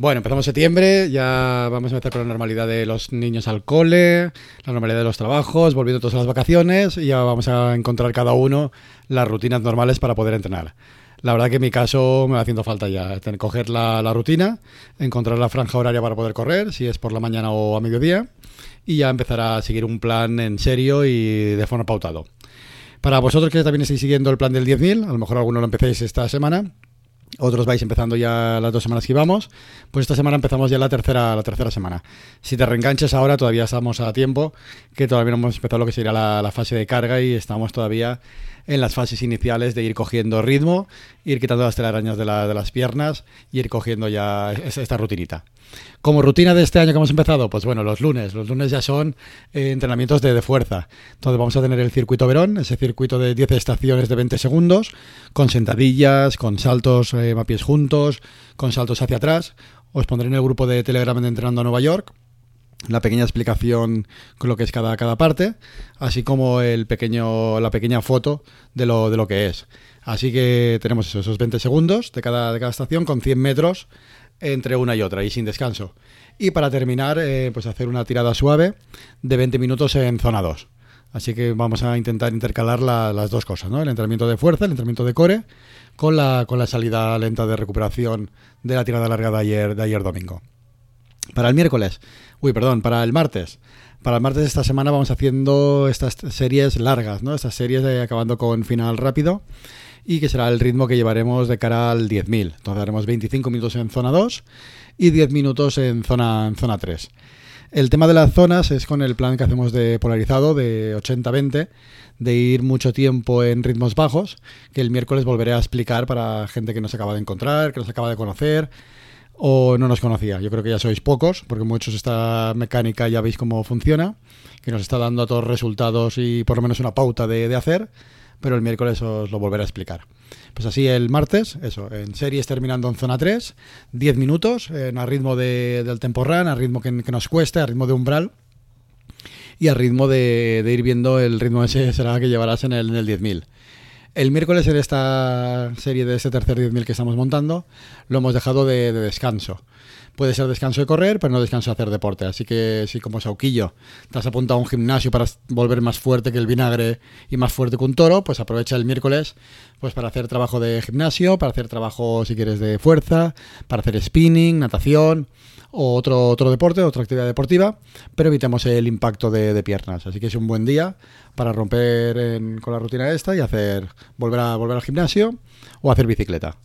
Bueno, empezamos septiembre, ya vamos a empezar con la normalidad de los niños al cole, la normalidad de los trabajos, volviendo todas las vacaciones y ya vamos a encontrar cada uno las rutinas normales para poder entrenar. La verdad que en mi caso me va haciendo falta ya coger la, la, rutina, encontrar la franja horaria para poder correr, si es por la mañana o a mediodía, y ya empezar a seguir un plan en serio y de forma pautado. Para vosotros que también estáis siguiendo el plan del 10.000, a lo mejor alguno lo empecéis esta semana, otros vais empezando ya las dos semanas que íbamos, pues esta semana empezamos ya la tercera, la tercera semana. Si te reenganches ahora, todavía estamos a tiempo, que todavía no hemos empezado lo que sería la, la fase de carga y estamos todavía en las fases iniciales de ir cogiendo ritmo, ir quitando las telarañas de, la, de las piernas y ir cogiendo ya esta rutinita. Como rutina de este año que hemos empezado, pues bueno, los lunes. Los lunes ya son eh, entrenamientos de, fuerza. Entonces vamos a tener el circuito Verón, ese circuito de 10 estaciones de 20 segundos, con sentadillas, con saltos eh, a pies juntos, con saltos hacia atrás. Os pondré en el grupo de Telegram de Entrenando a Nueva York la pequeña explicación con lo que es cada, cada parte, así como el pequeño, la pequeña foto de lo, de lo que es. Así que tenemos eso, esos 20 segundos de cada, de cada estación con 100 metros entre una y otra y sin descanso. Y para terminar, eh, pues hacer una tirada suave de 20 minutos en zona 2. Así que vamos a intentar intercalar la, las dos cosas, ¿no? El entrenamiento de fuerza, el entrenamiento de core, con la, con la salida lenta de recuperación de la tirada larga de ayer, de ayer domingo. Para el miércoles, uy, perdón, para el martes. Para el martes de esta semana vamos haciendo estas series largas, ¿no? Estas series de, acabando con final rápido y que será el ritmo que llevaremos de cara al 10.000. Entonces haremos 25 minutos en zona 2 y 10 minutos en zona, en zona 3. El tema de las zonas es con el plan que hacemos de polarizado de 80-20, de ir mucho tiempo en ritmos bajos, que el miércoles volveré a explicar para gente que nos acaba de encontrar, que nos acaba de conocer o no nos conocía. Yo creo que ya sois pocos, porque muchos esta mecánica ya veis cómo funciona, que nos está dando a todos resultados y por lo menos una pauta de, de hacer, pero el miércoles os lo volveré a explicar. Pues así el martes, eso, en series terminando en zona 3, 10 minutos, en a ritmo de, del tempo run, a ritmo que, que, nos cueste, a ritmo de umbral y a ritmo de, ir viendo el ritmo ese será que llevarás en el, en el 10.000. El miércoles en esta serie de este tercer 10.000 que estamos montando lo hemos dejado de, de, descanso. Puede ser descanso de correr, pero no descanso de hacer deporte. Así que si como Sauquillo te has apuntado a un gimnasio para volver más fuerte que el vinagre y más fuerte que un toro, pues aprovecha el miércoles pues para hacer trabajo de gimnasio, para hacer trabajo si quieres de fuerza, para hacer spinning, natación o otro, otro deporte, otra actividad deportiva, pero evitemos el impacto de, piernas. Así que es un buen día para romper en, con la rutina esta y hacer volver, a, volver al gimnasio o hacer bicicleta.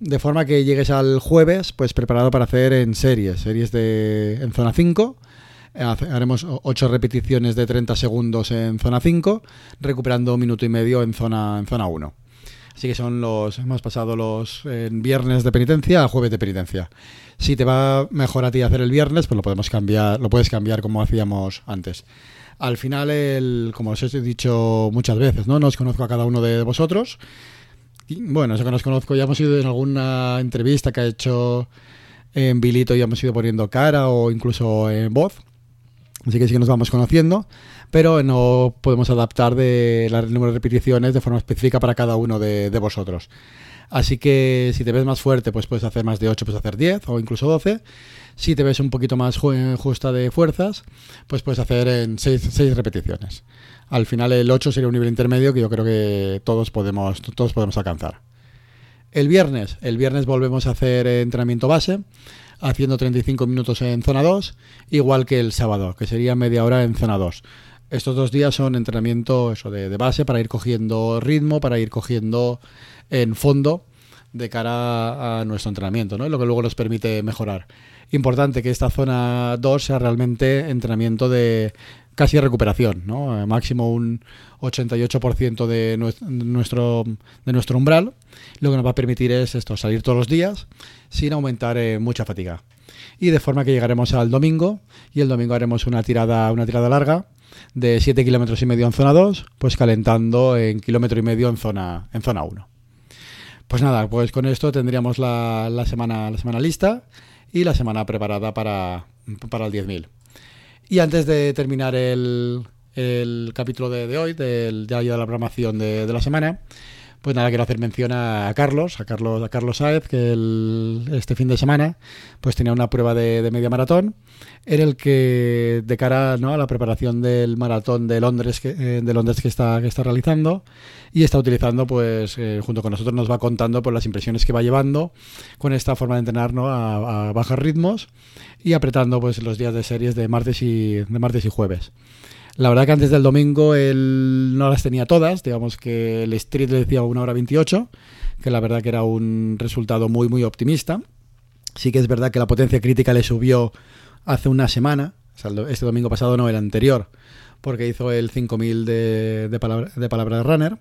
De forma que llegues al jueves pues preparado para hacer en series, series de en zona 5. Haremos 8 repeticiones de 30 segundos en zona 5, recuperando un minuto y medio en zona, en zona 1. Así que son los. Hemos pasado los viernes de penitencia a jueves de penitencia. Si te va mejor a ti hacer el viernes, pues lo podemos cambiar, lo puedes cambiar como hacíamos antes. Al final, el, como os he dicho muchas veces, ¿no? No os conozco a cada uno de vosotros. Bueno, eso que nos conozco, ya hemos ido en alguna entrevista que ha hecho en Bilito y hemos ido poniendo cara o incluso en voz. Así que sí que nos vamos conociendo, pero no podemos adaptar de la número de repeticiones de forma específica para cada uno de, de, vosotros. Así que si te ves más fuerte, pues puedes hacer más de 8, puedes hacer 10 o incluso 12. Si te ves un poquito más justa de fuerzas, pues puedes hacer en 6, 6 repeticiones. Al final el 8 sería un nivel intermedio que yo creo que todos podemos, todos podemos alcanzar. El viernes, el viernes volvemos a hacer entrenamiento base haciendo 35 minutos en zona 2, igual que el sábado, que sería media hora en zona 2. Estos dos días son entrenamiento eso, de, base para ir cogiendo ritmo, para ir cogiendo en fondo de cara a nuestro entrenamiento, ¿no? lo que luego nos permite mejorar. Importante que esta zona 2 sea realmente entrenamiento de casi recuperación, ¿no? máximo un 88% de nuestro, de nuestro umbral, lo que nos va a permitir es esto, salir todos los días sin aumentar eh, mucha fatiga. Y de forma que llegaremos al domingo y el domingo haremos una tirada, una tirada larga de 7 kilómetros y medio en zona 2, pues calentando en kilómetro y medio en zona, en zona 1. Pues nada, pues con esto tendríamos la, la semana, la semana lista y la semana preparada para, para el 10.000. Y antes de terminar el, el capítulo de, de hoy, del diario de la programación de, de la semana, pues nada, quiero hacer mención a Carlos, a Carlos, a Carlos Saez, que este fin de semana pues tenía una prueba de, media maratón, en el que de cara ¿no? a la preparación del maratón de Londres que, eh, de Londres que está, que está realizando y está utilizando, pues eh, junto con nosotros nos va contando pues, las impresiones que va llevando con esta forma de entrenar a, a bajos ritmos y apretando pues los días de series de martes y, de martes y jueves. La verdad que antes del domingo él no las tenía todas, digamos que el Street le decía una hora 28, que la verdad que era un resultado muy muy optimista. Sí que es verdad que la potencia crítica le subió hace una semana, este domingo pasado no, el anterior, porque hizo el 5000 de, de, palabra, de palabra de runner,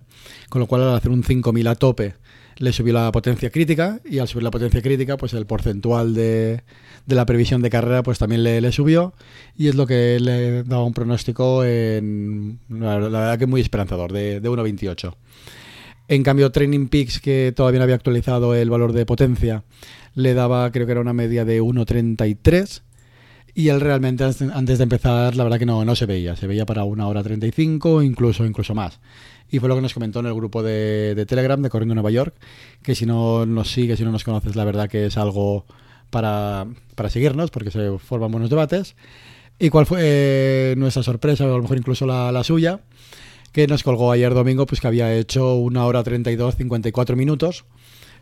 con lo cual al hacer un 5000 a tope le subió la potencia crítica y al subir la potencia crítica pues el porcentual de, de la previsión de carrera pues también le, subió y es lo que le daba un pronóstico en la, verdad que muy esperanzador de, de 1.28 en cambio Training Peaks que todavía no había actualizado el valor de potencia le daba creo que era una media de 1.33 y él realmente antes de empezar la verdad que no, no se veía, se veía para una hora 35 incluso incluso más y fue lo que nos comentó en el grupo de, de, Telegram de Corriendo Nueva York, que si no nos sigues, si no nos conoces, la verdad que es algo para, para seguirnos, porque se forman buenos debates. ¿Y cuál fue eh, nuestra sorpresa, o a lo mejor incluso la, la, suya? Que nos colgó ayer domingo, pues que había hecho una hora 32, 54 minutos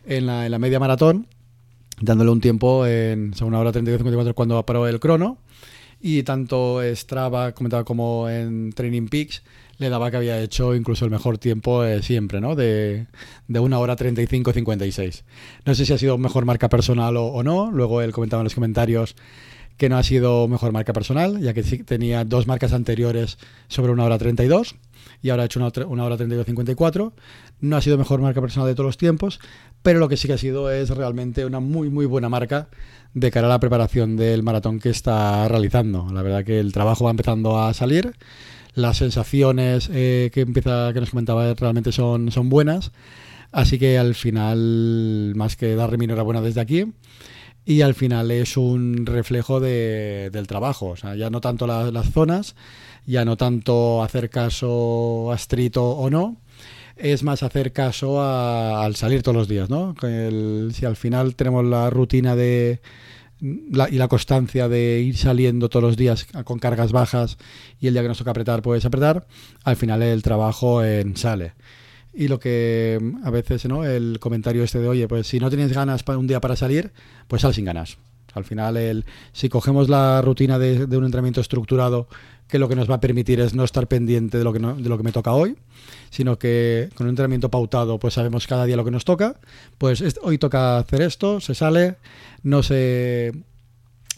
en la, en la media maratón, dándole un tiempo en o sea, una hora 32, 54 cuando paró el crono. Y tanto Strava comentaba como en Training Peaks le daba que había hecho incluso el mejor tiempo eh, siempre, ¿no? De, de una hora 35-56. No sé si ha sido mejor marca personal o, o, no. Luego él comentaba en los comentarios que no ha sido mejor marca personal, ya que sí tenía dos marcas anteriores sobre una hora 32 y ahora ha hecho una, una hora 32-54. No ha sido mejor marca personal de todos los tiempos, pero lo que sí que ha sido es realmente una muy, muy buena marca de cara a la preparación del maratón que está realizando. La verdad que el trabajo va empezando a salir las sensaciones eh, que empieza que nos comentaba realmente son, son buenas. Así que al final, más que darle mi enhorabuena desde aquí, y al final es un reflejo de, del trabajo. O sea, ya no tanto la, las zonas, ya no tanto hacer caso a estrito o no, es más hacer caso a, al salir todos los días. ¿no? Si al final tenemos la rutina de la, y la constancia de ir saliendo todos los días con cargas bajas y el día que nos toca apretar puedes apretar, al final el trabajo en sale. Y lo que a veces, ¿no? El comentario este de, oye, pues si no tienes ganas para un día para salir, pues sal sin ganas. Al final, el, si cogemos la rutina de, de, un entrenamiento estructurado, que lo que nos va a permitir es no estar pendiente de lo que, no, de lo que me toca hoy, sino que con un entrenamiento pautado, pues sabemos cada día lo que nos toca, pues es, hoy toca hacer esto, se sale, no se,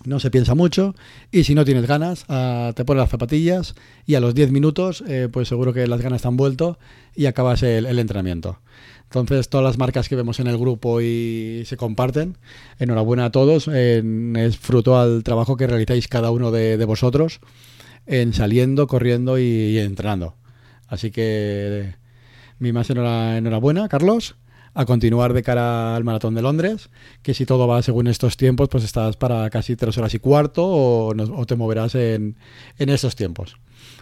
no se piensa mucho y si no tienes ganas, uh, te pones las zapatillas y a los 10 minutos, eh, pues seguro que las ganas te han vuelto y acabas el, entrenamiento. Entonces, todas las marcas que vemos en el grupo y se comparten, enhorabuena a todos. Es fruto al trabajo que realizáis cada uno de, de vosotros en saliendo, corriendo y, y, entrenando. Así que mi más enhorabuena, Carlos. A continuar de cara al maratón de Londres, que si todo va según estos tiempos, pues estás para casi tres horas y cuarto o, o te moverás en, en esos tiempos.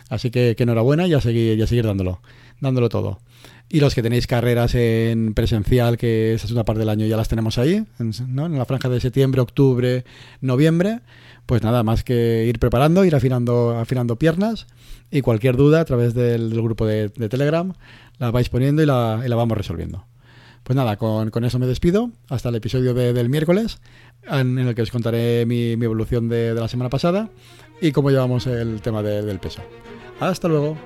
Así que, que enhorabuena y a seguir, y a seguir dándolo, dándolo todo. Y los que tenéis carreras en presencial, que esa es una parte del año, ya las tenemos ahí, ¿no? en la franja de septiembre, octubre, noviembre. Pues nada más que ir preparando, ir afinando, afinando piernas y cualquier duda a través del, del grupo de, de, Telegram la vais poniendo y la, y la vamos resolviendo. Pues nada, con, con, eso me despido. Hasta el episodio de, del miércoles, en, el que os contaré mi, mi evolución de, de, la semana pasada y cómo llevamos el tema de, del peso. Hasta luego.